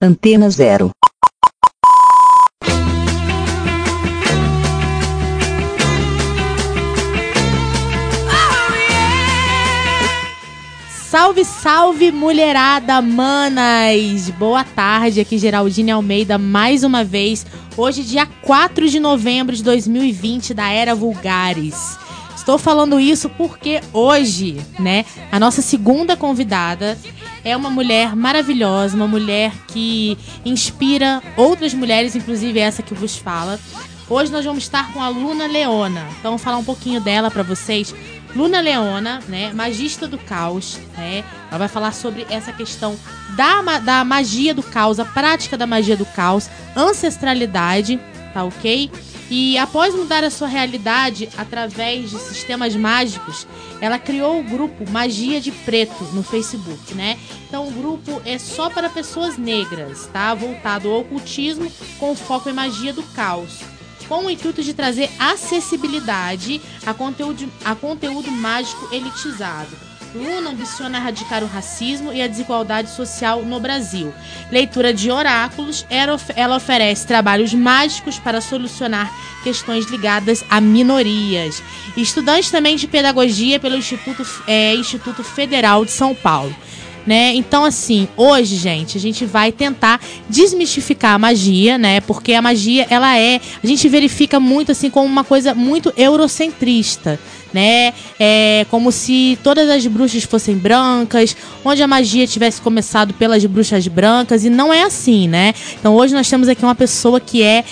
Antena Zero. Salve, salve, mulherada, manas! Boa tarde, aqui Geraldine Almeida mais uma vez. Hoje, dia 4 de novembro de 2020, da Era Vulgares. Estou falando isso porque hoje, né, a nossa segunda convidada é uma mulher maravilhosa, uma mulher que inspira outras mulheres, inclusive essa que vos fala. Hoje nós vamos estar com a Luna Leona. Então, vou falar um pouquinho dela para vocês. Luna Leona, né, magista do caos, né? Ela vai falar sobre essa questão da, da magia do caos, a prática da magia do caos, ancestralidade, tá ok? E após mudar a sua realidade através de sistemas mágicos, ela criou o grupo Magia de Preto no Facebook, né? Então o grupo é só para pessoas negras, tá? Voltado ao ocultismo com foco em magia do caos. Com o intuito de trazer acessibilidade a conteúdo, a conteúdo mágico elitizado Luna ambiciona erradicar o racismo e a desigualdade social no Brasil. Leitura de oráculos, ela oferece trabalhos mágicos para solucionar questões ligadas a minorias. Estudante também de pedagogia pelo Instituto, é, Instituto Federal de São Paulo. Né? Então, assim, hoje, gente, a gente vai tentar desmistificar a magia, né? Porque a magia, ela é. A gente verifica muito, assim, como uma coisa muito eurocentrista né? É como se todas as bruxas fossem brancas, onde a magia tivesse começado pelas bruxas brancas, e não é assim, né? Então hoje nós temos aqui uma pessoa que é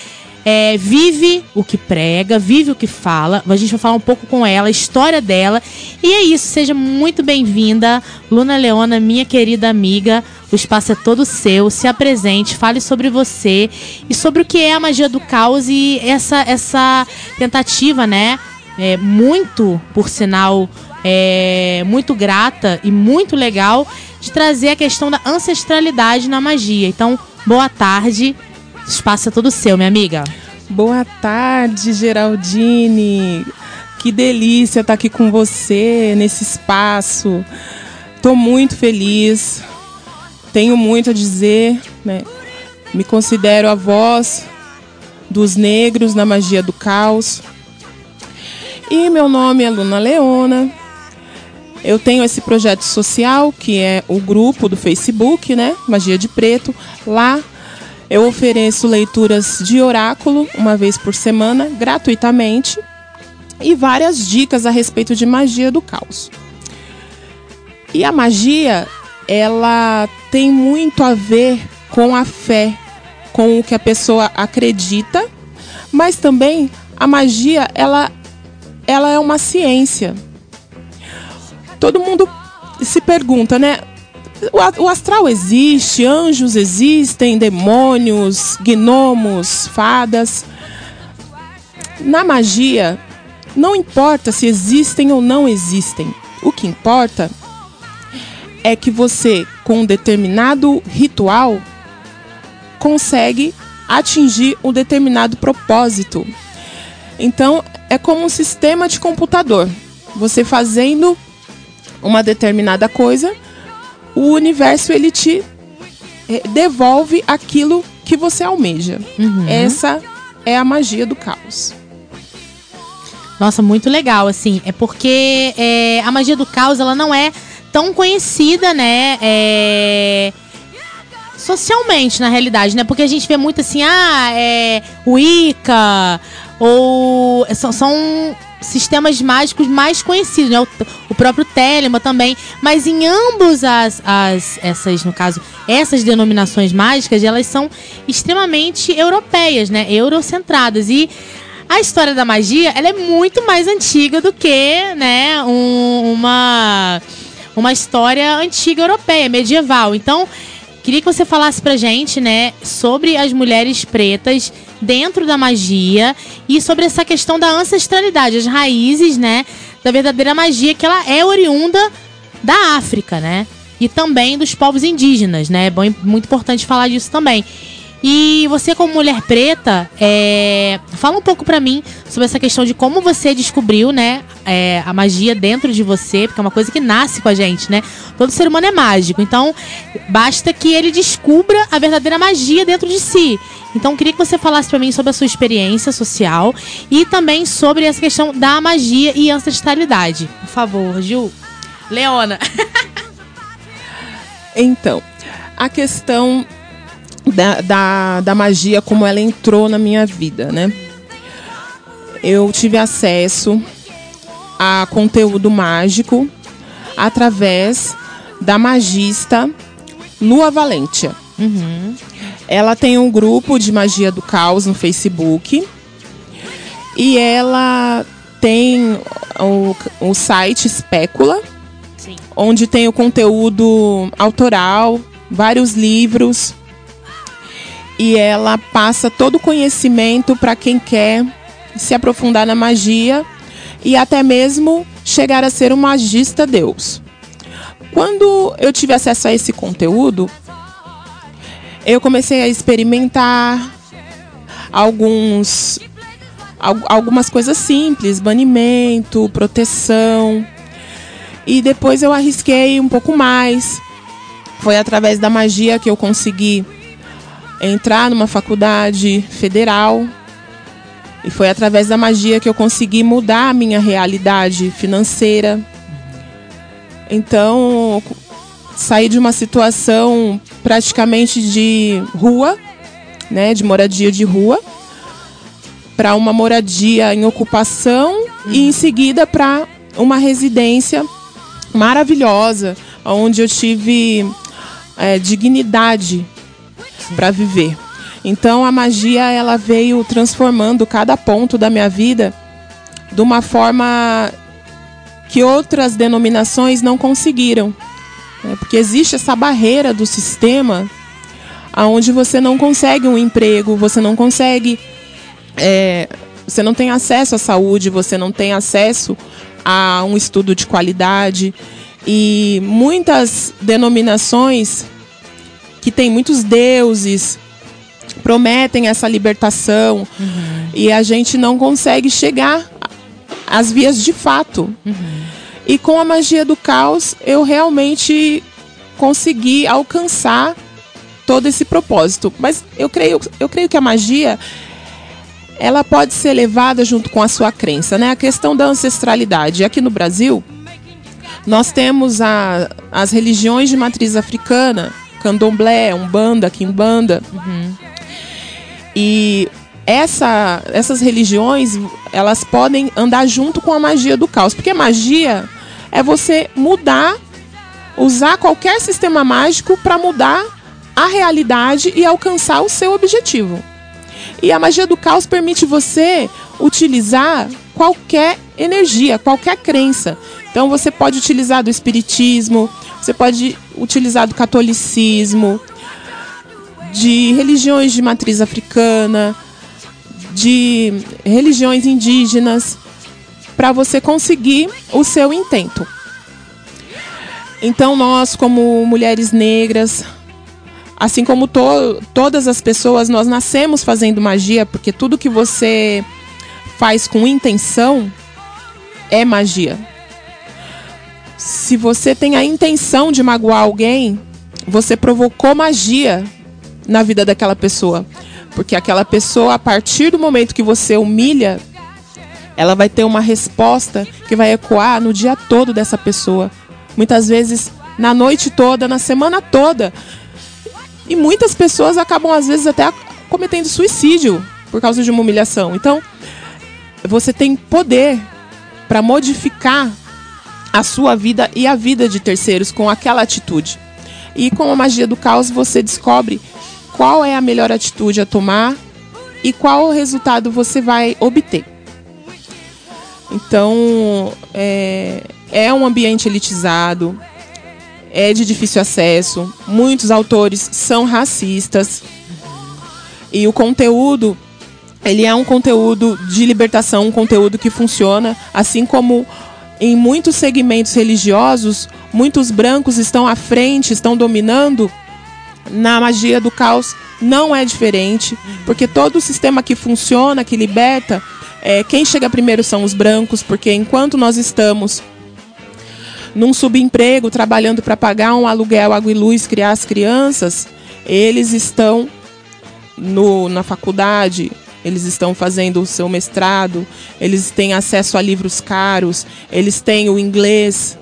é, vive o que prega, vive o que fala. A gente vai falar um pouco com ela, a história dela. E é isso, seja muito bem-vinda, Luna Leona, minha querida amiga. O espaço é todo seu. Se apresente, fale sobre você e sobre o que é a magia do caos e essa, essa tentativa, né? É, muito, por sinal, é, muito grata e muito legal de trazer a questão da ancestralidade na magia. Então, boa tarde. Espaço é todo seu, minha amiga. Boa tarde, Geraldine. Que delícia estar aqui com você nesse espaço. Estou muito feliz. Tenho muito a dizer. Né? Me considero a voz dos negros na magia do caos. E meu nome é Luna Leona. Eu tenho esse projeto social que é o grupo do Facebook, né? Magia de Preto. Lá eu ofereço leituras de oráculo uma vez por semana, gratuitamente, e várias dicas a respeito de magia do caos. E a magia, ela tem muito a ver com a fé, com o que a pessoa acredita, mas também a magia, ela ela é uma ciência. Todo mundo se pergunta, né? O astral existe, anjos existem, demônios, gnomos, fadas. Na magia, não importa se existem ou não existem. O que importa é que você, com um determinado ritual, consegue atingir um determinado propósito. Então, é como um sistema de computador. Você fazendo uma determinada coisa, o universo ele te é, devolve aquilo que você almeja. Uhum. Essa é a magia do caos. Nossa, muito legal, assim. É porque é, a magia do caos ela não é tão conhecida, né? É, socialmente, na realidade, né? Porque a gente vê muito assim, ah, é Wicca, ou são, são sistemas mágicos mais conhecidos, né? O, o, próprio Telema também. Mas em ambos as, as essas, no caso, essas denominações mágicas, elas são extremamente europeias, né? Eurocentradas. E a história da magia, ela é muito mais antiga do que, né, um, uma uma história antiga europeia, medieval. Então, queria que você falasse pra gente, né, sobre as mulheres pretas dentro da magia e sobre essa questão da ancestralidade, as raízes, né, da verdadeira magia que ela é oriunda da África, né? E também dos povos indígenas, né? É bom, muito importante falar disso também. E você, como mulher preta, é... fala um pouco pra mim sobre essa questão de como você descobriu, né, é, a magia dentro de você, porque é uma coisa que nasce com a gente, né? Todo ser humano é mágico, então basta que ele descubra a verdadeira magia dentro de si. Então, queria que você falasse para mim sobre a sua experiência social e também sobre essa questão da magia e ancestralidade. Por favor, Gil. Leona. então, a questão da, da, da magia, como ela entrou na minha vida, né? Eu tive acesso a conteúdo mágico através da magista Lua Valentia. Uhum. Ela tem um grupo de magia do caos no Facebook e ela tem o, o site Espécula, Sim. onde tem o conteúdo autoral, vários livros e ela passa todo o conhecimento para quem quer se aprofundar na magia e até mesmo chegar a ser um magista Deus. Quando eu tive acesso a esse conteúdo, eu comecei a experimentar alguns algumas coisas simples, banimento, proteção. E depois eu arrisquei um pouco mais. Foi através da magia que eu consegui entrar numa faculdade federal. E foi através da magia que eu consegui mudar a minha realidade financeira. Então, saí de uma situação praticamente de rua, né, de moradia de rua, para uma moradia em ocupação uhum. e em seguida para uma residência maravilhosa, onde eu tive é, dignidade para viver. Então a magia ela veio transformando cada ponto da minha vida de uma forma que outras denominações não conseguiram. Né? Porque existe essa barreira do sistema aonde você não consegue um emprego, você não consegue. É, você não tem acesso à saúde, você não tem acesso a um estudo de qualidade. E muitas denominações que tem muitos deuses, prometem essa libertação uhum. e a gente não consegue chegar às vias de fato. Uhum. E com a magia do caos, eu realmente consegui alcançar todo esse propósito. Mas eu creio, eu creio que a magia ela pode ser levada junto com a sua crença, né? A questão da ancestralidade. Aqui no Brasil, nós temos a, as religiões de matriz africana candomblé, umbanda, quimbanda. Uhum. E essa, essas religiões, elas podem andar junto com a magia do caos. Porque magia é você mudar, usar qualquer sistema mágico para mudar a realidade e alcançar o seu objetivo. E a magia do caos permite você utilizar qualquer energia, qualquer crença. Então você pode utilizar do espiritismo, você pode utilizar do catolicismo, de religiões de matriz africana, de religiões indígenas, para você conseguir o seu intento. Então, nós, como mulheres negras, assim como to todas as pessoas, nós nascemos fazendo magia, porque tudo que você faz com intenção é magia se você tem a intenção de magoar alguém, você provocou magia na vida daquela pessoa. Porque aquela pessoa, a partir do momento que você humilha, ela vai ter uma resposta que vai ecoar no dia todo dessa pessoa. Muitas vezes na noite toda, na semana toda. E muitas pessoas acabam, às vezes, até cometendo suicídio por causa de uma humilhação. Então, você tem poder para modificar a sua vida e a vida de terceiros com aquela atitude. E com a magia do caos você descobre qual é a melhor atitude a tomar e qual resultado você vai obter. Então, é, é um ambiente elitizado, é de difícil acesso, muitos autores são racistas. E o conteúdo, ele é um conteúdo de libertação, um conteúdo que funciona, assim como em muitos segmentos religiosos, muitos brancos estão à frente, estão dominando. Na magia do caos não é diferente, porque todo o sistema que funciona, que liberta, é, quem chega primeiro são os brancos, porque enquanto nós estamos num subemprego, trabalhando para pagar um aluguel, água e luz, criar as crianças, eles estão no, na faculdade, eles estão fazendo o seu mestrado, eles têm acesso a livros caros, eles têm o inglês.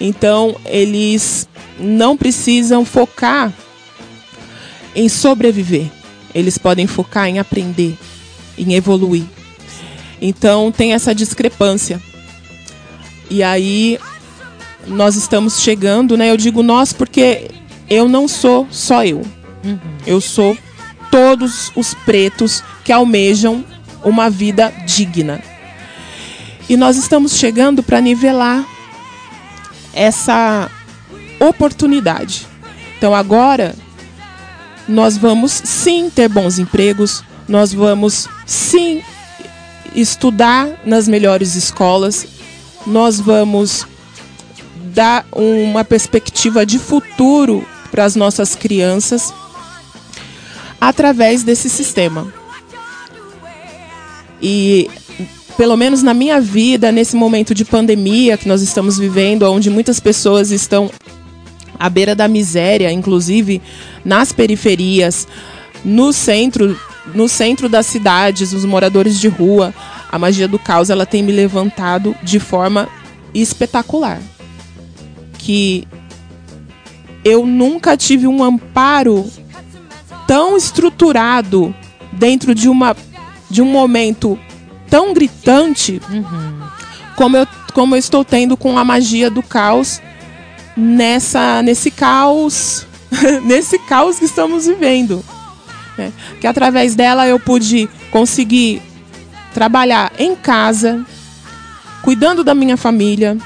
Então, eles não precisam focar em sobreviver. Eles podem focar em aprender, em evoluir. Então, tem essa discrepância. E aí, nós estamos chegando, né? Eu digo nós porque eu não sou só eu. Uhum. Eu sou todos os pretos que almejam uma vida digna. E nós estamos chegando para nivelar essa oportunidade. Então agora nós vamos sim ter bons empregos, nós vamos sim estudar nas melhores escolas, nós vamos dar uma perspectiva de futuro para as nossas crianças através desse sistema. E pelo menos na minha vida, nesse momento de pandemia que nós estamos vivendo, onde muitas pessoas estão à beira da miséria, inclusive nas periferias, no centro, no centro das cidades, os moradores de rua, a magia do caos ela tem me levantado de forma espetacular. Que eu nunca tive um amparo tão estruturado dentro de uma de um momento tão gritante uhum. como, eu, como eu estou tendo com a magia do caos nessa nesse caos nesse caos que estamos vivendo né? que através dela eu pude conseguir trabalhar em casa cuidando da minha família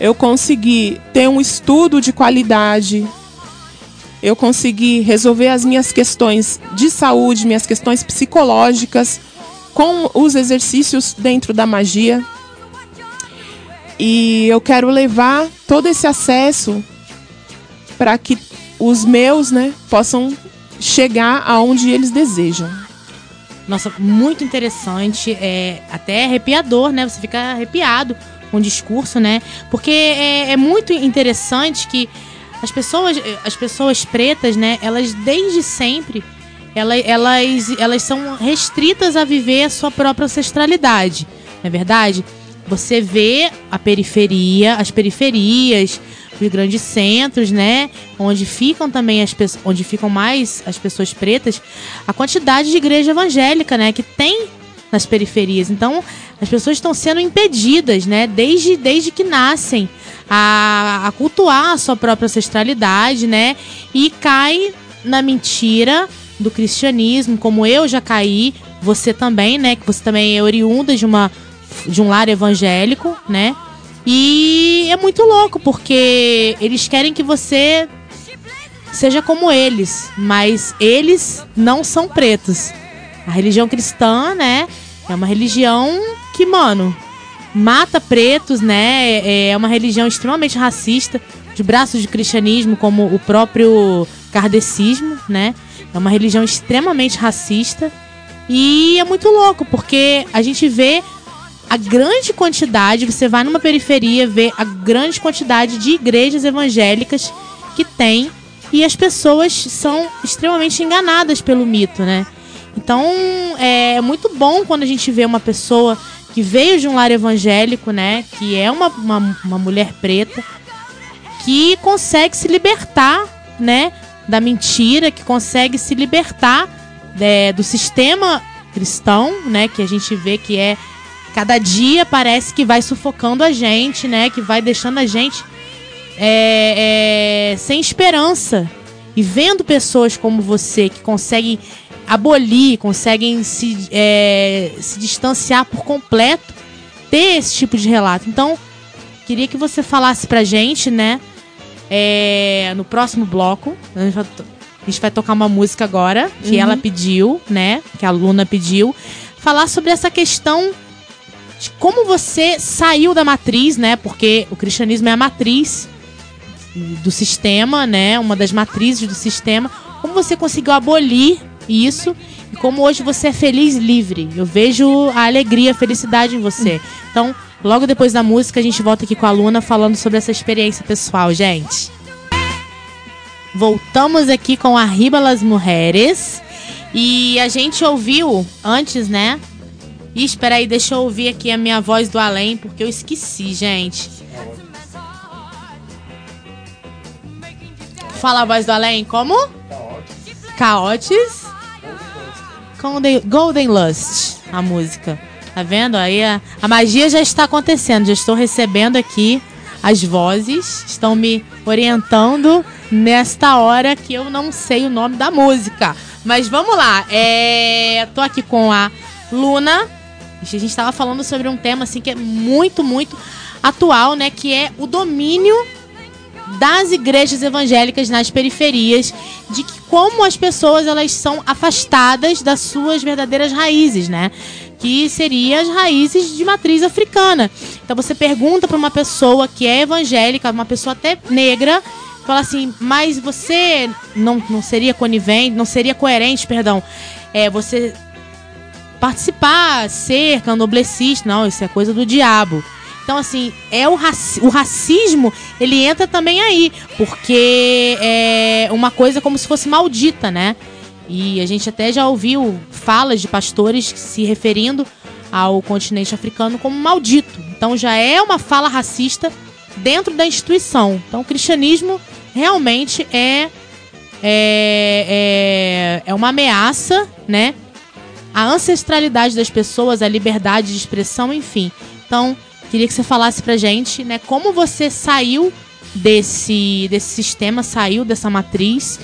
eu consegui ter um estudo de qualidade eu consegui resolver as minhas questões de saúde, minhas questões psicológicas com os exercícios dentro da magia. E eu quero levar todo esse acesso para que os meus, né, possam chegar aonde eles desejam. Nossa, muito interessante, é até arrepiador, né? Você fica arrepiado com o discurso, né? Porque é, é muito interessante que as pessoas, as pessoas pretas, né, elas desde sempre elas, elas, elas são restritas a viver a sua própria ancestralidade. Não é verdade? Você vê a periferia, as periferias, os grandes centros, né? Onde ficam também as onde ficam mais as pessoas pretas, a quantidade de igreja evangélica, né? Que tem nas periferias. Então, as pessoas estão sendo impedidas, né? Desde, desde que nascem a, a cultuar a sua própria ancestralidade, né? E cai na mentira do cristianismo, como eu já caí, você também, né? Que você também é oriunda de uma de um lar evangélico, né? E é muito louco porque eles querem que você seja como eles, mas eles não são pretos. A religião cristã, né, é uma religião que, mano, mata pretos, né? É, é uma religião extremamente racista, de braços de cristianismo, como o próprio kardecismo, né? É uma religião extremamente racista. E é muito louco, porque a gente vê a grande quantidade, você vai numa periferia, vê a grande quantidade de igrejas evangélicas que tem e as pessoas são extremamente enganadas pelo mito, né? Então é muito bom quando a gente vê uma pessoa que veio de um lar evangélico, né? Que é uma, uma, uma mulher preta, que consegue se libertar, né? Da mentira, que consegue se libertar é, do sistema cristão, né? Que a gente vê que é cada dia parece que vai sufocando a gente, né? Que vai deixando a gente é, é, sem esperança. E vendo pessoas como você que conseguem abolir, conseguem se, é, se distanciar por completo, ter esse tipo de relato. Então, queria que você falasse pra gente, né? É, no próximo bloco, a gente, vai, a gente vai tocar uma música agora, que uhum. ela pediu, né? Que a Luna pediu. Falar sobre essa questão de como você saiu da matriz, né? Porque o cristianismo é a matriz do sistema, né? Uma das matrizes do sistema como você conseguiu abolir isso e como hoje você é feliz livre. Eu vejo a alegria, a felicidade em você. Então, logo depois da música, a gente volta aqui com a Luna falando sobre essa experiência pessoal, gente. Voltamos aqui com Arriba las Mujeres. E a gente ouviu antes, né? Ih, espera aí, deixa eu ouvir aqui a minha voz do além, porque eu esqueci, gente. Fala a voz do além, como? Caotes. Golden, Golden Lust, a música. Tá vendo? Aí a, a magia já está acontecendo. Já estou recebendo aqui as vozes. Estão me orientando nesta hora que eu não sei o nome da música. Mas vamos lá. É, tô aqui com a Luna. A gente estava falando sobre um tema assim que é muito, muito atual, né? Que é o domínio das igrejas evangélicas nas periferias, de que como as pessoas elas são afastadas das suas verdadeiras raízes, né? Que seriam as raízes de matriz africana. Então você pergunta para uma pessoa que é evangélica, uma pessoa até negra, fala assim, mas você não, não seria conivente, não seria coerente, perdão, é, você participar, ser candomblessista, não, isso é coisa do diabo. Então, assim, é o, raci o racismo, ele entra também aí, porque é uma coisa como se fosse maldita, né? E a gente até já ouviu falas de pastores se referindo ao continente africano como maldito. Então já é uma fala racista dentro da instituição. Então o cristianismo realmente é, é, é, é uma ameaça, né? A ancestralidade das pessoas, a liberdade de expressão, enfim. Então, queria que você falasse pra gente, né, como você saiu desse, desse sistema, saiu dessa matriz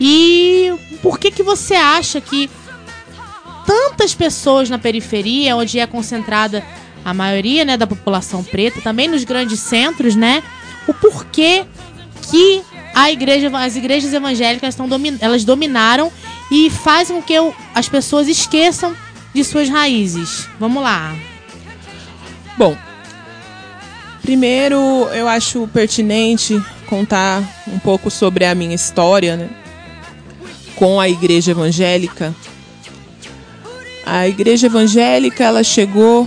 e por que que você acha que tantas pessoas na periferia, onde é concentrada a maioria, né, da população preta, também nos grandes centros, né, o porquê que a igreja, as igrejas evangélicas estão domin, elas dominaram e fazem com que eu, as pessoas esqueçam de suas raízes. Vamos lá. Bom, primeiro eu acho pertinente contar um pouco sobre a minha história, né? Com a igreja evangélica. A igreja evangélica, ela chegou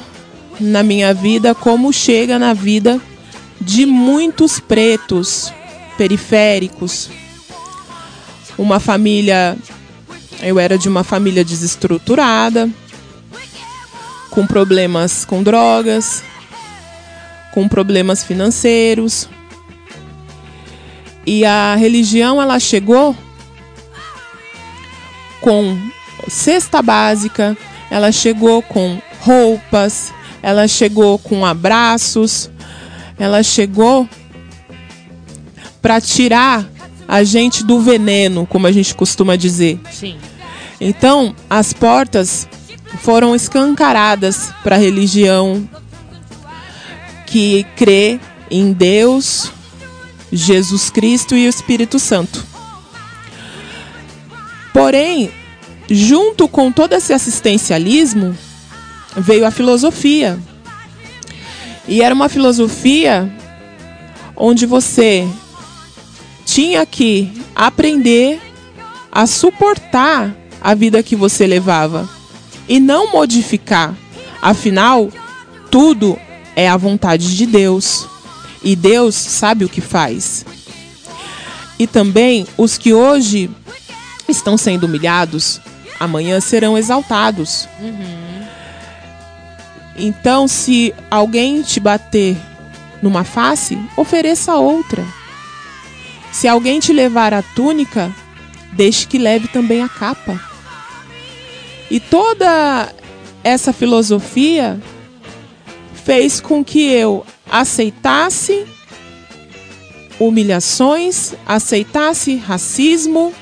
na minha vida como chega na vida de muitos pretos periféricos. Uma família. Eu era de uma família desestruturada, com problemas com drogas, com problemas financeiros. E a religião ela chegou com cesta básica, ela chegou com roupas, ela chegou com abraços, ela chegou para tirar a gente do veneno, como a gente costuma dizer. Sim. Então, as portas foram escancaradas para a religião que crê em Deus, Jesus Cristo e o Espírito Santo. Porém, junto com todo esse assistencialismo, veio a filosofia. E era uma filosofia onde você tinha que aprender a suportar a vida que você levava e não modificar. Afinal, tudo é a vontade de Deus e Deus sabe o que faz. E também os que hoje estão sendo humilhados, amanhã serão exaltados. Uhum. Então, se alguém te bater numa face, ofereça outra. Se alguém te levar a túnica, deixe que leve também a capa. E toda essa filosofia fez com que eu aceitasse humilhações, aceitasse racismo,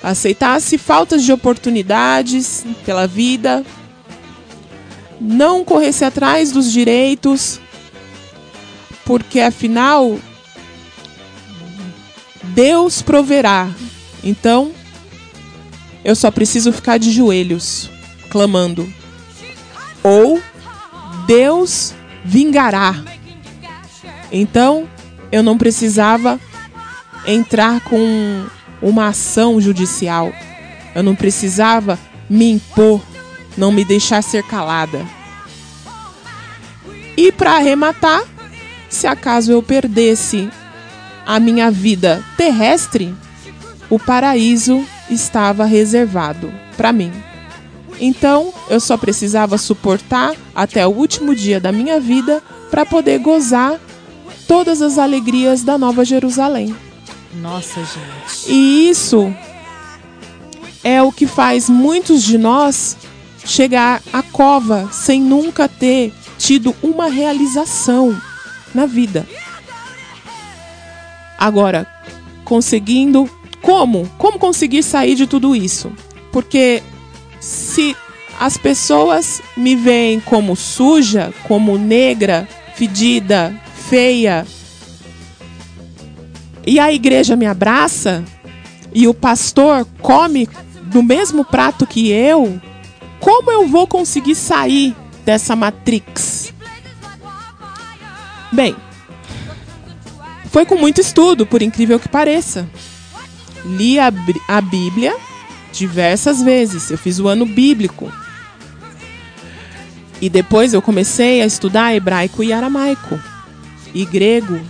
aceitasse faltas de oportunidades pela vida, não corresse atrás dos direitos, porque afinal Deus proverá. Então, eu só preciso ficar de joelhos, clamando. Ou Deus vingará. Então, eu não precisava entrar com uma ação judicial. Eu não precisava me impor, não me deixar ser calada. E para arrematar, se acaso eu perdesse a minha vida terrestre, o paraíso estava reservado para mim. Então, eu só precisava suportar até o último dia da minha vida para poder gozar todas as alegrias da Nova Jerusalém. Nossa, gente. E isso é o que faz muitos de nós chegar à cova sem nunca ter tido uma realização na vida. Agora, conseguindo como? Como conseguir sair de tudo isso? Porque se as pessoas me veem como suja, como negra, fedida, feia, e a igreja me abraça, e o pastor come do mesmo prato que eu, como eu vou conseguir sair dessa matrix? Bem, foi com muito estudo, por incrível que pareça. Li a, a Bíblia diversas vezes. Eu fiz o ano bíblico. E depois eu comecei a estudar hebraico e aramaico, e grego.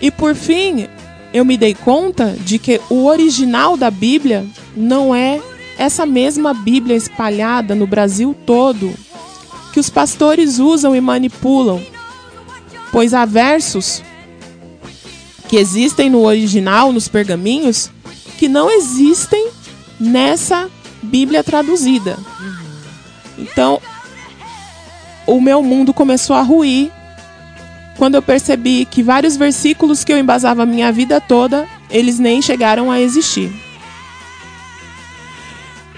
E por fim, eu me dei conta de que o original da Bíblia não é essa mesma Bíblia espalhada no Brasil todo, que os pastores usam e manipulam, pois há versos que existem no original, nos pergaminhos, que não existem nessa Bíblia traduzida. Então, o meu mundo começou a ruir quando eu percebi que vários versículos que eu embasava minha vida toda, eles nem chegaram a existir.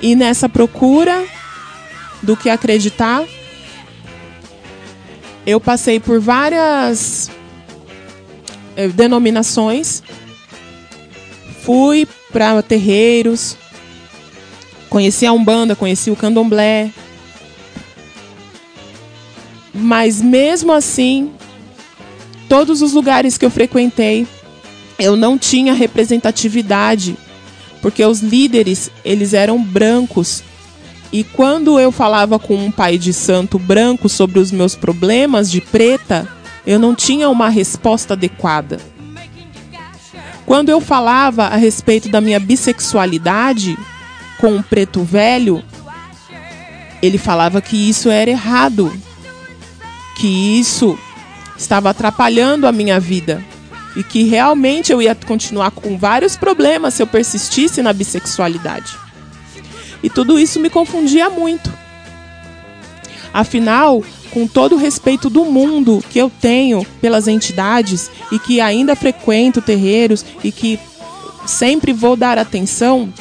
E nessa procura do que acreditar, eu passei por várias eh, denominações, fui para terreiros, conheci a Umbanda, conheci o Candomblé. Mas mesmo assim, todos os lugares que eu frequentei, eu não tinha representatividade, porque os líderes, eles eram brancos. E quando eu falava com um pai de santo branco sobre os meus problemas de preta, eu não tinha uma resposta adequada. Quando eu falava a respeito da minha bissexualidade com um preto velho, ele falava que isso era errado, que isso estava atrapalhando a minha vida e que realmente eu ia continuar com vários problemas se eu persistisse na bissexualidade. E tudo isso me confundia muito. Afinal, com todo o respeito do mundo que eu tenho pelas entidades e que ainda frequento terreiros e que sempre vou dar atenção,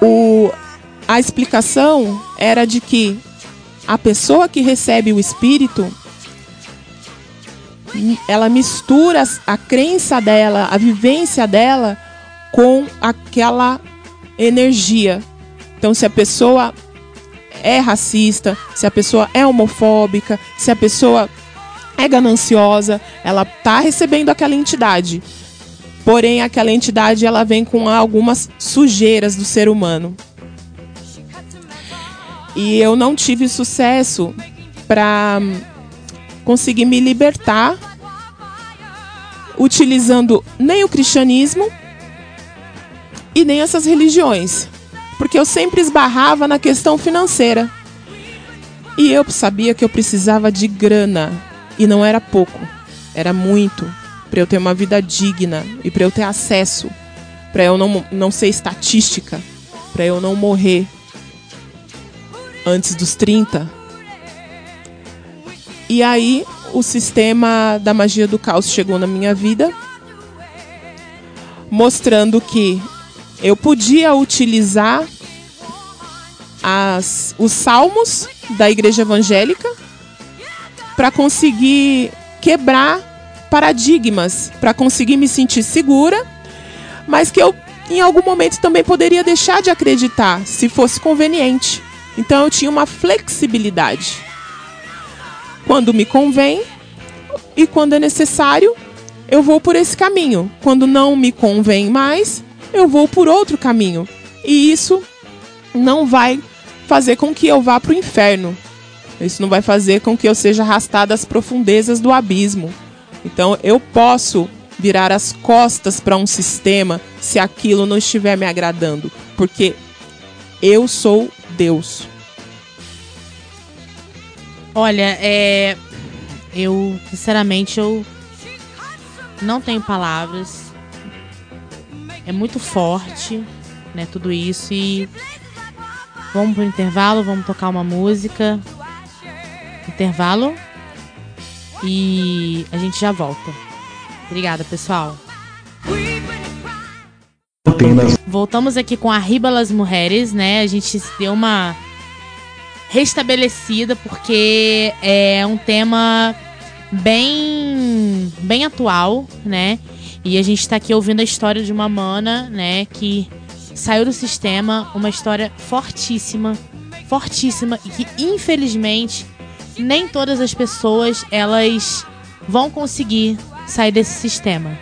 o, a explicação era de que a pessoa que recebe o espírito ela mistura a crença dela, a vivência dela com aquela energia. Então, se a pessoa é racista, se a pessoa é homofóbica, se a pessoa é gananciosa, ela está recebendo aquela entidade. Porém, aquela entidade ela vem com algumas sujeiras do ser humano. E eu não tive sucesso para conseguir me libertar utilizando nem o cristianismo e nem essas religiões porque eu sempre esbarrava na questão financeira. E eu sabia que eu precisava de grana. E não era pouco, era muito. Para eu ter uma vida digna e para eu ter acesso. Para eu não, não ser estatística. Para eu não morrer antes dos 30. E aí o sistema da magia do caos chegou na minha vida, mostrando que eu podia utilizar as, os salmos da igreja evangélica para conseguir quebrar paradigmas, para conseguir me sentir segura, mas que eu em algum momento também poderia deixar de acreditar, se fosse conveniente. Então eu tinha uma flexibilidade. Quando me convém e quando é necessário, eu vou por esse caminho. Quando não me convém mais, eu vou por outro caminho. E isso não vai fazer com que eu vá para o inferno. Isso não vai fazer com que eu seja arrastada às profundezas do abismo. Então eu posso virar as costas para um sistema se aquilo não estiver me agradando, porque eu sou Deus. Olha, é eu sinceramente eu não tenho palavras. É muito forte, né, tudo isso e vamos pro intervalo, vamos tocar uma música. Intervalo. E a gente já volta. Obrigada, pessoal. Voltamos aqui com a Riba Las Mulheres, né? A gente deu uma restabelecida porque é um tema bem bem atual, né? E a gente está aqui ouvindo a história de uma mana, né, que saiu do sistema, uma história fortíssima, fortíssima e que infelizmente nem todas as pessoas elas vão conseguir sair desse sistema.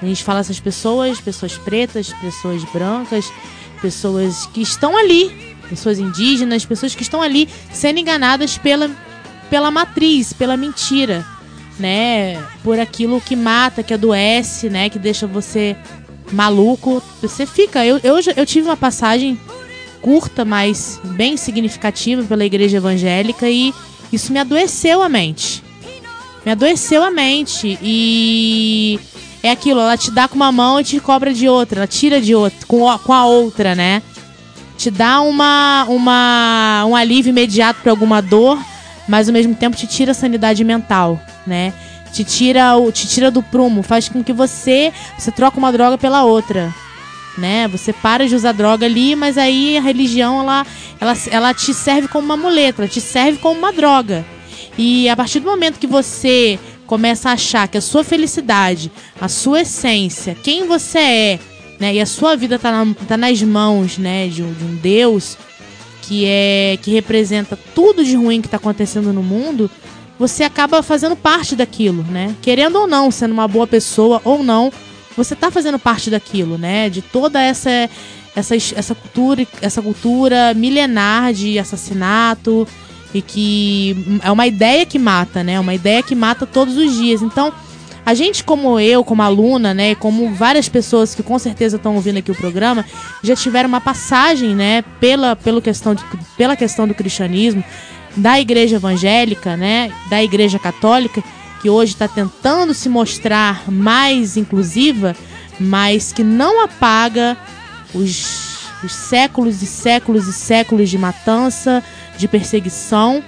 A gente fala essas pessoas, pessoas pretas, pessoas brancas, pessoas que estão ali, pessoas indígenas, pessoas que estão ali sendo enganadas pela, pela matriz, pela mentira, né? Por aquilo que mata, que adoece, né? Que deixa você maluco. Você fica. Eu, eu, eu tive uma passagem curta, mas bem significativa pela igreja evangélica e isso me adoeceu a mente. Me adoeceu a mente. E é aquilo, ela te dá com uma mão e te cobra de outra. Ela tira de outra, com a, com a outra, né? Te dá uma, uma, um alívio imediato para alguma dor, mas ao mesmo tempo te tira a sanidade mental, né? Te tira, o, te tira do prumo, faz com que você, você troca uma droga pela outra né? Você para de usar droga ali, mas aí a religião ela, ela, ela te serve como uma muleta, ela te serve como uma droga. E a partir do momento que você começa a achar que a sua felicidade, a sua essência, quem você é, né, e a sua vida tá, na, tá nas mãos, né, de um, de um Deus que é que representa tudo de ruim que está acontecendo no mundo, você acaba fazendo parte daquilo, né? Querendo ou não, sendo uma boa pessoa ou não, você tá fazendo parte daquilo, né? De toda essa essa, essa cultura essa cultura milenar de assassinato e que é uma ideia que mata, né? Uma ideia que mata todos os dias. Então, a gente como eu, como aluna, né, como várias pessoas que com certeza estão ouvindo aqui o programa, já tiveram uma passagem, né, pela, pelo questão de, pela questão do cristianismo, da igreja evangélica, né, da igreja católica, que hoje está tentando se mostrar mais inclusiva, mas que não apaga os, os séculos e séculos e séculos de matança, de perseguição,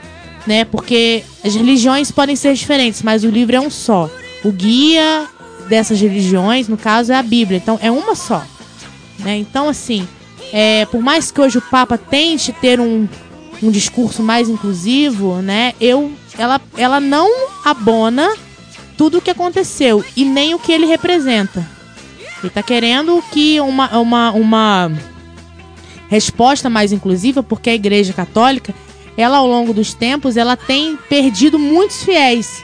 né? Porque as religiões podem ser diferentes, mas o livro é um só. O guia dessas religiões, no caso, é a Bíblia. Então, é uma só. Né? Então, assim, é, por mais que hoje o Papa tente ter um, um discurso mais inclusivo, né? Eu ela, ela não abona tudo o que aconteceu e nem o que ele representa. Ele está querendo que uma, uma, uma resposta mais inclusiva, porque a Igreja Católica, ela ao longo dos tempos, ela tem perdido muitos fiéis.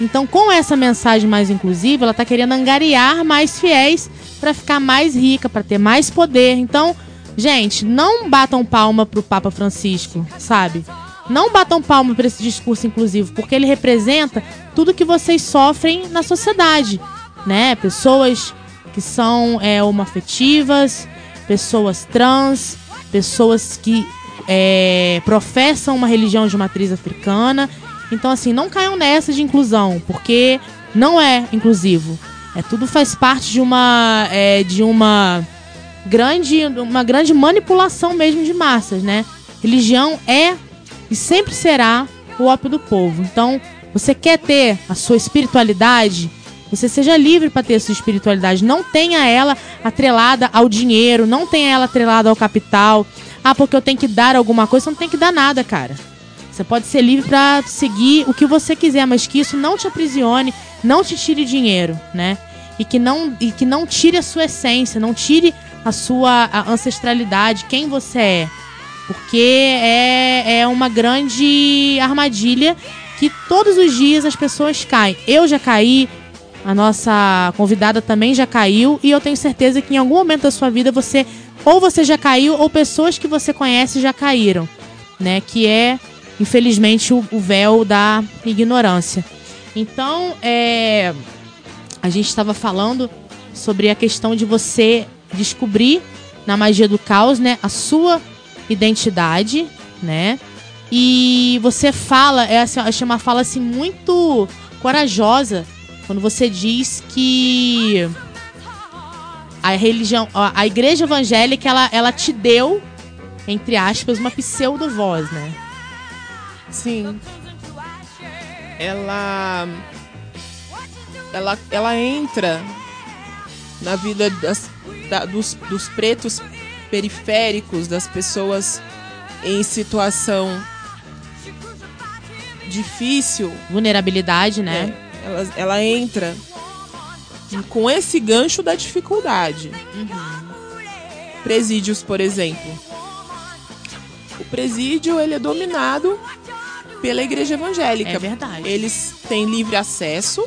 Então, com essa mensagem mais inclusiva, ela está querendo angariar mais fiéis para ficar mais rica, para ter mais poder. Então, gente, não batam palma pro Papa Francisco, sabe? Não batam palma para esse discurso inclusivo, porque ele representa tudo que vocês sofrem na sociedade, né? Pessoas que são é, homoafetivas, pessoas trans, pessoas que é, professam uma religião de matriz africana. Então, assim, não caiam nessa de inclusão, porque não é inclusivo. É tudo faz parte de uma é, de uma grande uma grande manipulação mesmo de massas, né? Religião é e sempre será o ópio do povo. Então, você quer ter a sua espiritualidade? Você seja livre para ter a sua espiritualidade. Não tenha ela atrelada ao dinheiro, não tenha ela atrelada ao capital. Ah, porque eu tenho que dar alguma coisa. Você não tem que dar nada, cara. Você pode ser livre para seguir o que você quiser, mas que isso não te aprisione, não te tire dinheiro, né? E que não, e que não tire a sua essência, não tire a sua ancestralidade, quem você é. Porque é, é uma grande armadilha que todos os dias as pessoas caem. Eu já caí, a nossa convidada também já caiu e eu tenho certeza que em algum momento da sua vida você ou você já caiu ou pessoas que você conhece já caíram, né? Que é infelizmente o, o véu da ignorância. Então, é, a gente estava falando sobre a questão de você descobrir na magia do caos, né, a sua identidade, né? E você fala, é assim, achei uma fala assim muito corajosa quando você diz que a religião, a igreja evangélica, ela, ela te deu, entre aspas, uma pseudo voz, né? Sim. Ela ela ela entra na vida das, da, dos, dos pretos periféricos, das pessoas em situação difícil. Vulnerabilidade, né? É, ela, ela entra com esse gancho da dificuldade. Uhum. Presídios, por exemplo. O presídio ele é dominado pela igreja evangélica. É verdade. Eles têm livre acesso.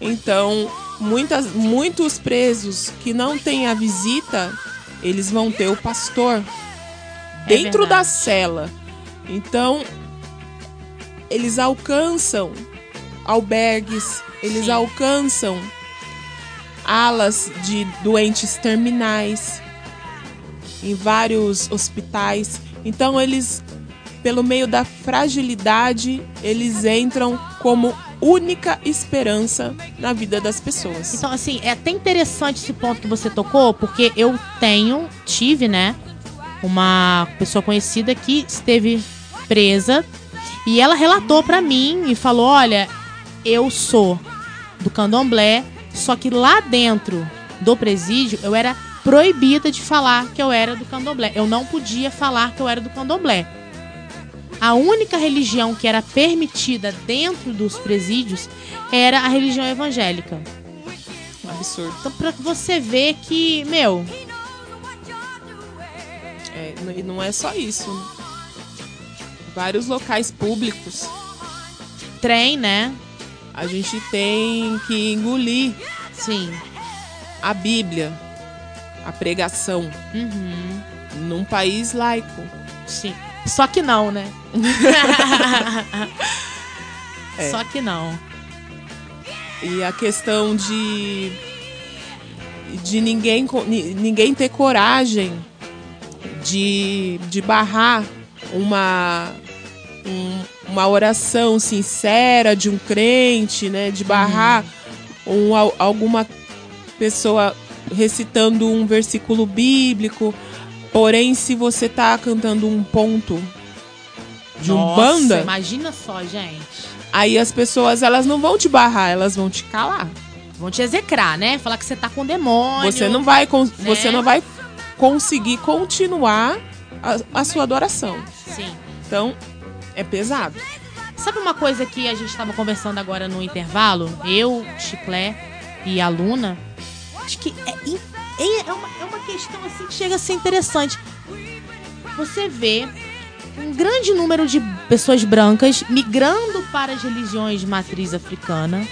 Então, muitas, muitos presos que não têm a visita, eles vão ter o pastor é dentro verdade. da cela. Então, eles alcançam albergues, eles Sim. alcançam alas de doentes terminais em vários hospitais. Então eles pelo meio da fragilidade, eles entram como única esperança na vida das pessoas. Então, assim, é até interessante esse ponto que você tocou, porque eu tenho, tive, né, uma pessoa conhecida que esteve presa e ela relatou para mim e falou: Olha, eu sou do candomblé, só que lá dentro do presídio eu era proibida de falar que eu era do candomblé. Eu não podia falar que eu era do candomblé. A única religião que era permitida dentro dos presídios era a religião evangélica. Um absurdo. Então, pra você ver que, meu. É, e não é só isso. Vários locais públicos. Trem, né? A gente tem que engolir. Sim. A Bíblia. A pregação. Uhum. Num país laico. Sim. Só que não, né? é. Só que não. E a questão de de ninguém ninguém ter coragem de, de barrar uma um, uma oração sincera de um crente, né? De barrar uhum. um, alguma pessoa recitando um versículo bíblico Porém, se você tá cantando um ponto de um banda, imagina só, gente. Aí as pessoas, elas não vão te barrar, elas vão te calar. Vão te execrar, né? Falar que você tá com demônio. Você não vai, né? você não vai conseguir continuar a, a sua adoração. Sim. Então, é pesado. Sabe uma coisa que a gente estava conversando agora no intervalo? Eu, Chiclé e a Luna. Acho que é é uma, é uma questão assim que chega a ser interessante. Você vê um grande número de pessoas brancas migrando para as religiões de matriz africana.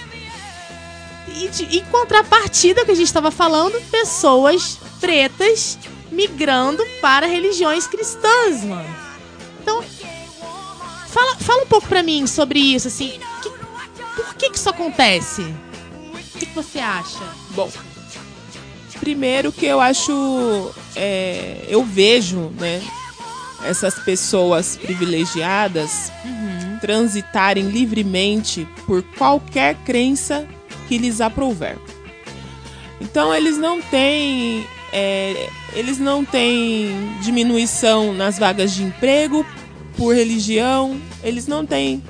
E de, em contrapartida que a gente estava falando, pessoas pretas migrando para religiões cristãs, mano. Então, fala, fala um pouco pra mim sobre isso, assim. Que, por que, que isso acontece? O que, que você acha? Bom, Primeiro que eu acho, é, eu vejo, né, essas pessoas privilegiadas uhum. transitarem livremente por qualquer crença que lhes aprouver. Então eles não têm, é, eles não têm diminuição nas vagas de emprego por religião, eles não têm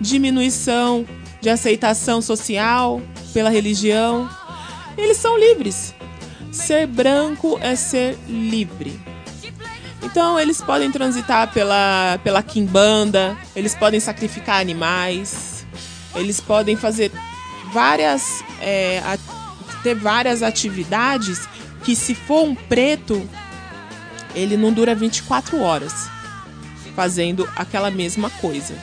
diminuição de aceitação social pela religião. Eles são livres. Ser branco é ser livre. Então eles podem transitar pela, pela quimbanda, eles podem sacrificar animais, eles podem fazer várias. É, ter várias atividades que se for um preto, ele não dura 24 horas fazendo aquela mesma coisa.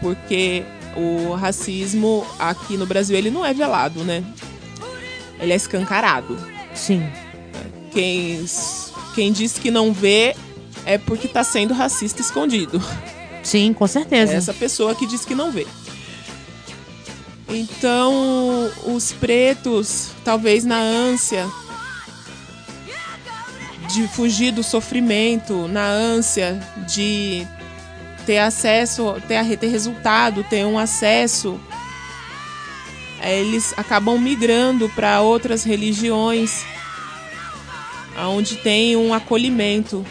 Porque O racismo aqui no Brasil ele não é velado, né? Ele é escancarado. Sim. Quem, quem diz que não vê é porque está sendo racista escondido. Sim, com certeza. É essa pessoa que diz que não vê. Então, os pretos, talvez na ânsia de fugir do sofrimento, na ânsia de ter acesso, ter, ter resultado, ter um acesso, eles acabam migrando para outras religiões, onde tem um acolhimento.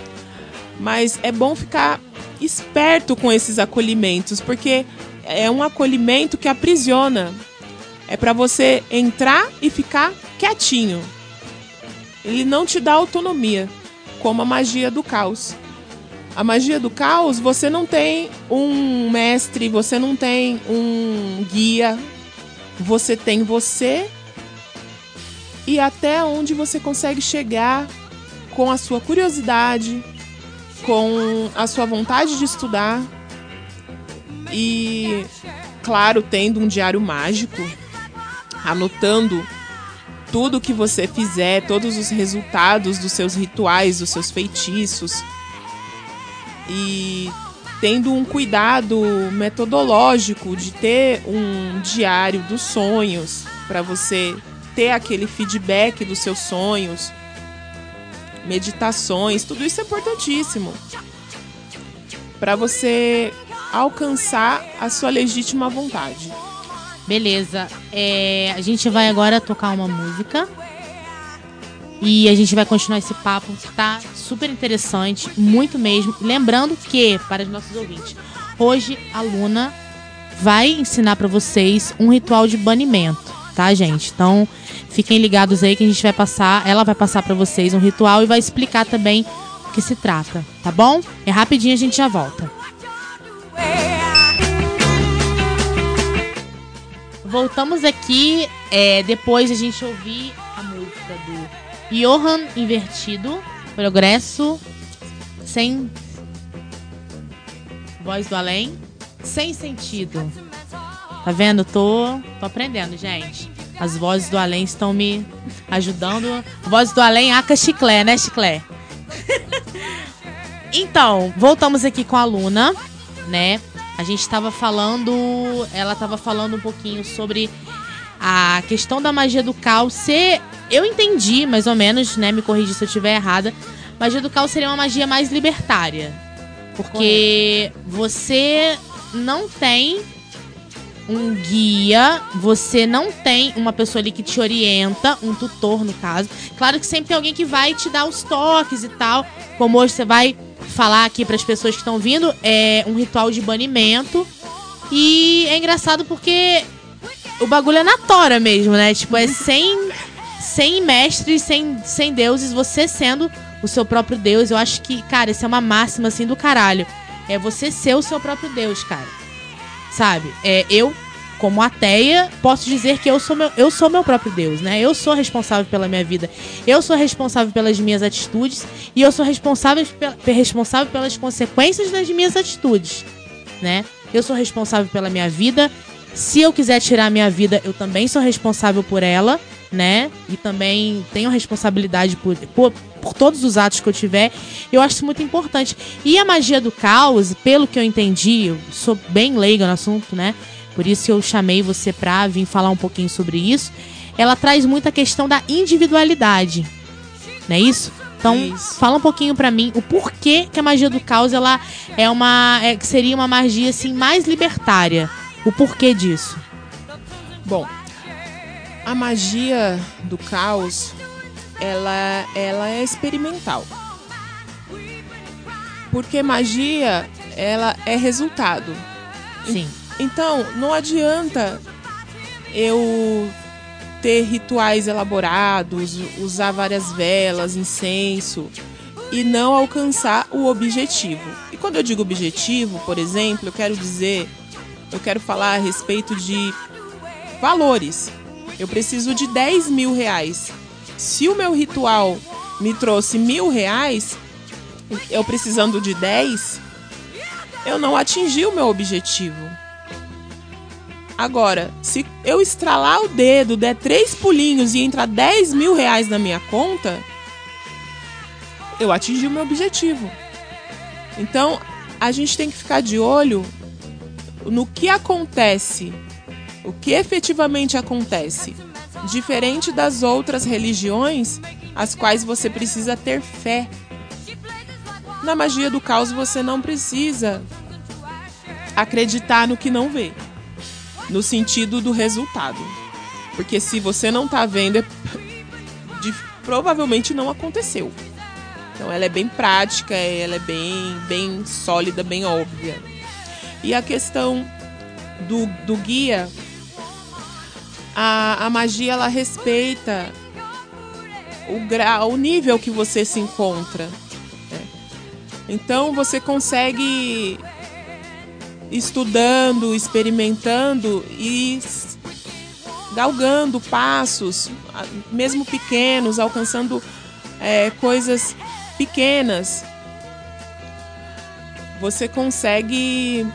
Mas é bom ficar esperto com esses acolhimentos, porque é um acolhimento que aprisiona. É para você entrar e ficar quietinho. Ele não te dá autonomia, como a magia do caos. A magia do caos, você não tem um mestre, você não tem um guia, você tem você e até onde você consegue chegar com a sua curiosidade, com a sua vontade de estudar e, claro, tendo um diário mágico, anotando tudo que você fizer, todos os resultados dos seus rituais, dos seus feitiços e tendo um cuidado metodológico de ter um diário dos sonhos para você ter aquele feedback dos seus sonhos, meditações, tudo isso é importantíssimo para você alcançar a sua legítima vontade. Beleza. É, a gente vai agora tocar uma música. E a gente vai continuar esse papo que tá super interessante, muito mesmo. Lembrando que, para os nossos ouvintes, hoje a Luna vai ensinar para vocês um ritual de banimento, tá, gente? Então, fiquem ligados aí que a gente vai passar, ela vai passar para vocês um ritual e vai explicar também o que se trata, tá bom? É rapidinho, a gente já volta. Voltamos aqui é, depois a gente ouvir a música do Johan Invertido, Progresso, sem voz do além, sem sentido. Tá vendo? Tô, tô aprendendo, gente. As vozes do além estão me ajudando. Vozes do além, aca chiclé, né, chiclé? então, voltamos aqui com a Luna, né? A gente estava falando, ela estava falando um pouquinho sobre a questão da magia do caos ser, eu entendi mais ou menos, né, me corrija se eu estiver errada, magia do caos seria uma magia mais libertária. Porque você não tem um guia, você não tem uma pessoa ali que te orienta, um tutor no caso. Claro que sempre tem alguém que vai te dar os toques e tal, como hoje você vai falar aqui para as pessoas que estão vindo, é um ritual de banimento. E é engraçado porque o bagulho é na tora mesmo, né? Tipo, é sem, sem mestres, sem, sem deuses, você sendo o seu próprio deus. Eu acho que, cara, isso é uma máxima assim do caralho. É você ser o seu próprio deus, cara. Sabe? É, eu como ateia, posso dizer que eu sou, meu, eu sou meu próprio Deus, né? Eu sou responsável pela minha vida. Eu sou responsável pelas minhas atitudes e eu sou responsável, responsável pelas consequências das minhas atitudes, né? Eu sou responsável pela minha vida. Se eu quiser tirar a minha vida, eu também sou responsável por ela, né? E também tenho responsabilidade por, por, por todos os atos que eu tiver. Eu acho isso muito importante. E a magia do caos, pelo que eu entendi, eu sou bem leiga no assunto, né? por isso eu chamei você para vir falar um pouquinho sobre isso. Ela traz muita questão da individualidade, não é isso? Então, fala um pouquinho para mim o porquê que a magia do caos ela é uma é, seria uma magia assim mais libertária. O porquê disso? Bom, a magia do caos ela ela é experimental. Porque magia ela é resultado. Sim. Então, não adianta eu ter rituais elaborados, usar várias velas, incenso e não alcançar o objetivo. E quando eu digo objetivo, por exemplo, eu quero dizer, eu quero falar a respeito de valores. Eu preciso de 10 mil reais. Se o meu ritual me trouxe mil reais, eu precisando de 10, eu não atingi o meu objetivo. Agora, se eu estralar o dedo, der três pulinhos e entrar 10 mil reais na minha conta, eu atingi o meu objetivo. Então, a gente tem que ficar de olho no que acontece, o que efetivamente acontece, diferente das outras religiões, as quais você precisa ter fé. Na magia do caos você não precisa acreditar no que não vê, no sentido do resultado. Porque se você não está vendo, é provavelmente não aconteceu. Então ela é bem prática, ela é bem, bem sólida, bem óbvia. E a questão do, do guia, a, a magia ela respeita o grau, o nível que você se encontra. Né? Então você consegue estudando, experimentando e galgando passos, mesmo pequenos, alcançando é, coisas pequenas, você consegue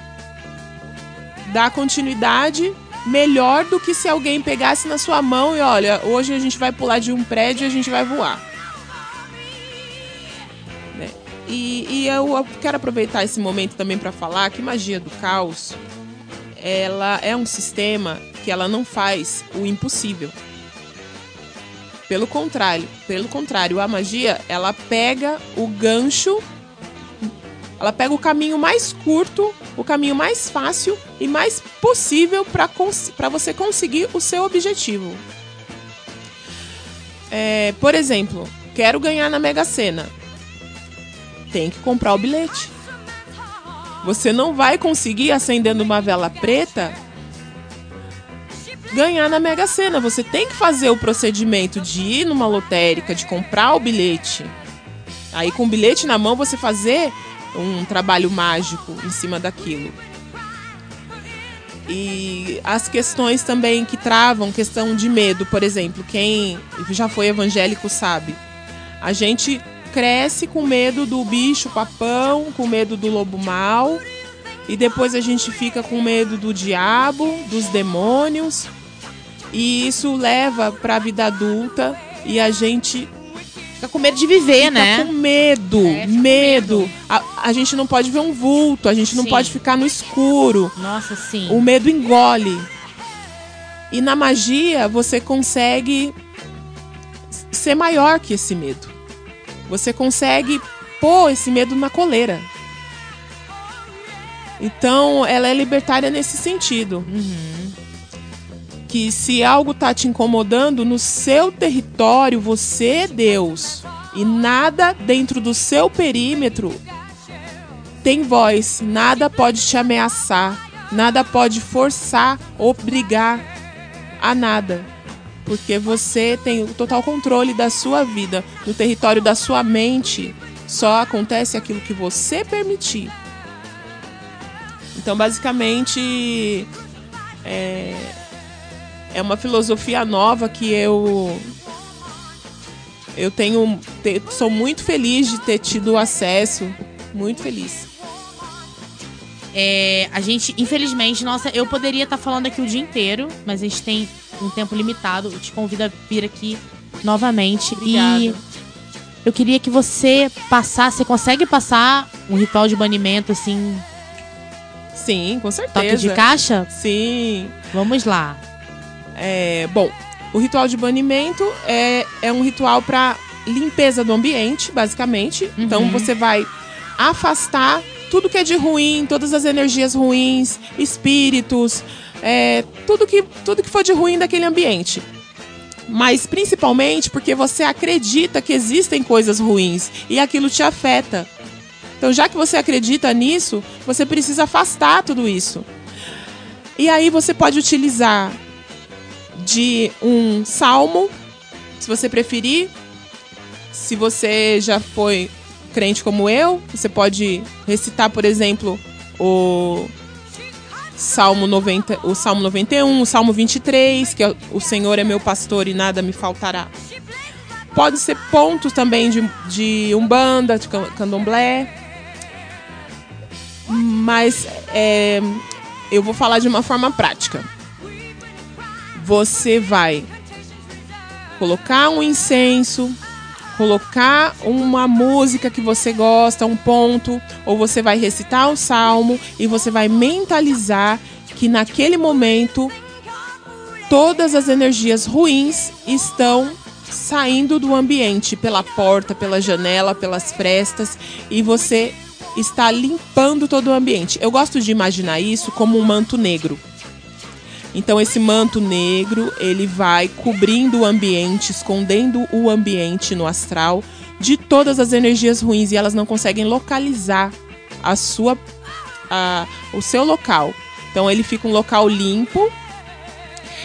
dar continuidade melhor do que se alguém pegasse na sua mão e olha, hoje a gente vai pular de um prédio e a gente vai voar. Né? E, e eu quero aproveitar esse momento também para falar que magia do caos ela é um sistema que ela não faz o impossível. Pelo contrário, pelo contrário, a magia, ela pega o gancho, ela pega o caminho mais curto, o caminho mais fácil e mais possível para você conseguir o seu objetivo. É, por exemplo, quero ganhar na Mega Sena. Tem que comprar o bilhete. Você não vai conseguir acendendo uma vela preta ganhar na Mega Sena. Você tem que fazer o procedimento de ir numa lotérica, de comprar o bilhete. Aí com o bilhete na mão você fazer um trabalho mágico em cima daquilo. E as questões também que travam, questão de medo, por exemplo, quem já foi evangélico sabe. A gente cresce com medo do bicho papão, com medo do lobo mau, e depois a gente fica com medo do diabo, dos demônios. E isso leva para a vida adulta e a gente Fica com medo de viver, fica né? com medo, É, medo. medo. A, a gente não pode ver um vulto, a gente não Sim. pode ficar no escuro. Nossa, sim. O medo engole. E na magia você consegue ser maior que esse medo. Você consegue pôr esse medo na coleira. Então, ela é libertária nesse sentido. Que se algo tá te incomodando no seu território, você é Deus. E nada dentro do seu perímetro tem voz, nada pode te ameaçar, nada pode forçar, obrigar a nada. Porque você tem o total controle da sua vida. No território da sua mente, só acontece aquilo que você permitir. Então, basicamente, é, é uma filosofia nova que eu eu tenho te- sou muito feliz de ter tido acesso, muito feliz. É, a gente, infelizmente, nossa, eu poderia estar falando aqui o dia inteiro, mas a gente tem um tempo limitado. Eu te convido a vir aqui novamente. Obrigada. E eu queria que você passasse. Você consegue passar um ritual de banimento, assim, Sim, com toque certeza. de caixa? Sim. Vamos lá. É, bom, o ritual de banimento é, é um ritual para limpeza do ambiente, basicamente. Então você vai afastar tudo que é de ruim, todas as energias ruins, espíritos, é, tudo, que, tudo que for de ruim daquele ambiente. Mas principalmente porque você acredita que existem coisas ruins e aquilo te afeta. Então, já que você acredita nisso, você precisa afastar tudo isso. E aí você pode utilizar de um salmo, se você preferir. Se você já foi crente como eu, você pode recitar, por exemplo, o Salmo 90, o Salmo 91, o Salmo 23, que é o Senhor é meu pastor e nada me faltará. Pode ser pontos também de, de umbanda, de can- candomblé. Mas é, eu vou falar de uma forma prática. Você vai colocar um incenso, colocar uma música que você gosta, um ponto, ou você vai recitar o salmo e você vai mentalizar que naquele momento todas as energias ruins estão saindo do ambiente pela porta, pela janela, pelas frestas e você está limpando todo o ambiente. Eu gosto de imaginar isso como um manto negro. Então esse manto negro, ele vai cobrindo o ambiente, escondendo o ambiente no astral de todas as energias ruins e elas não conseguem localizar a sua a, o seu local. Então ele fica um local limpo.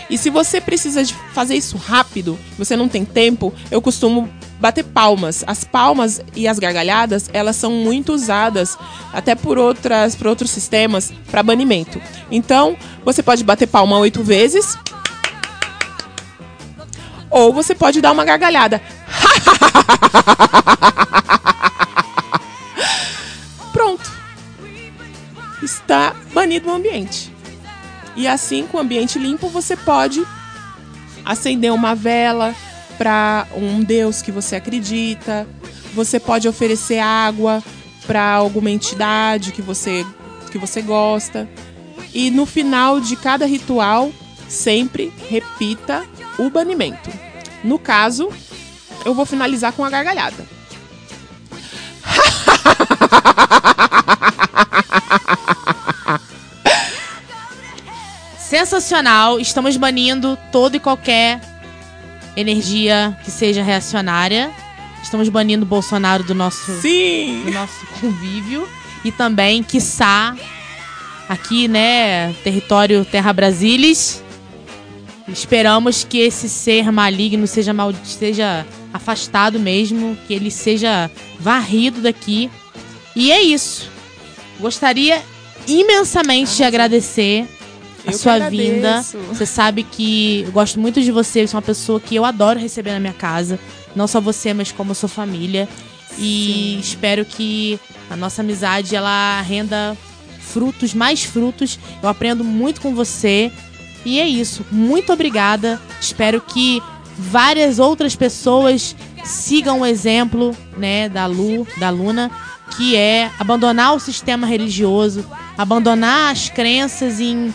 E se você precisa de fazer isso rápido, você não tem tempo, eu costumo bater palmas. As palmas e as gargalhadas, elas são muito usadas até por outras por outros sistemas para banimento. Então, você pode bater palma oito vezes. Ou você pode dar uma gargalhada. Pronto. Está banido o ambiente. E assim, com o ambiente limpo, você pode acender uma vela, para um Deus que você acredita. Você pode oferecer água para alguma entidade que você que você gosta. E no final de cada ritual, sempre repita o banimento. No caso, eu vou finalizar com a gargalhada. Sensacional! Estamos banindo todo e qualquer energia que seja reacionária. Estamos banindo o Bolsonaro do nosso, Sim. do nosso convívio. E também, quiçá, aqui, né, território Terra Brasilis. Esperamos que esse ser maligno seja, mal, seja afastado mesmo, que ele seja varrido daqui. E é isso. Gostaria imensamente de agradecer a sua que vinda. agradeço. Você sabe que eu gosto muito de você, você é uma pessoa que eu adoro receber na minha casa. Não só você, mas como sua família. E espero que a nossa amizade ela renda frutos, mais frutos. Eu aprendo muito com você. E é isso. Muito obrigada. Espero que várias outras pessoas sigam o exemplo, né, da Lu, da Luna, que é abandonar o sistema religioso, abandonar as crenças em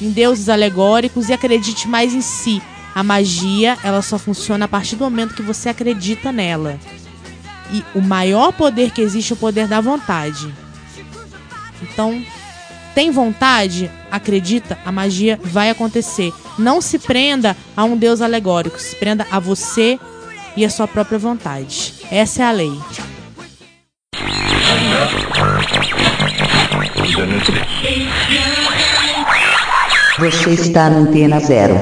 em deuses alegóricos e acredite mais em si. A magia, ela só funciona a partir do momento que você acredita nela. E o maior poder que existe é o poder da vontade. Então, tem vontade? Acredita, a magia vai acontecer. Não se prenda a um deus alegórico, se prenda a você e a sua própria vontade. Essa é a lei. Você está na antena zero.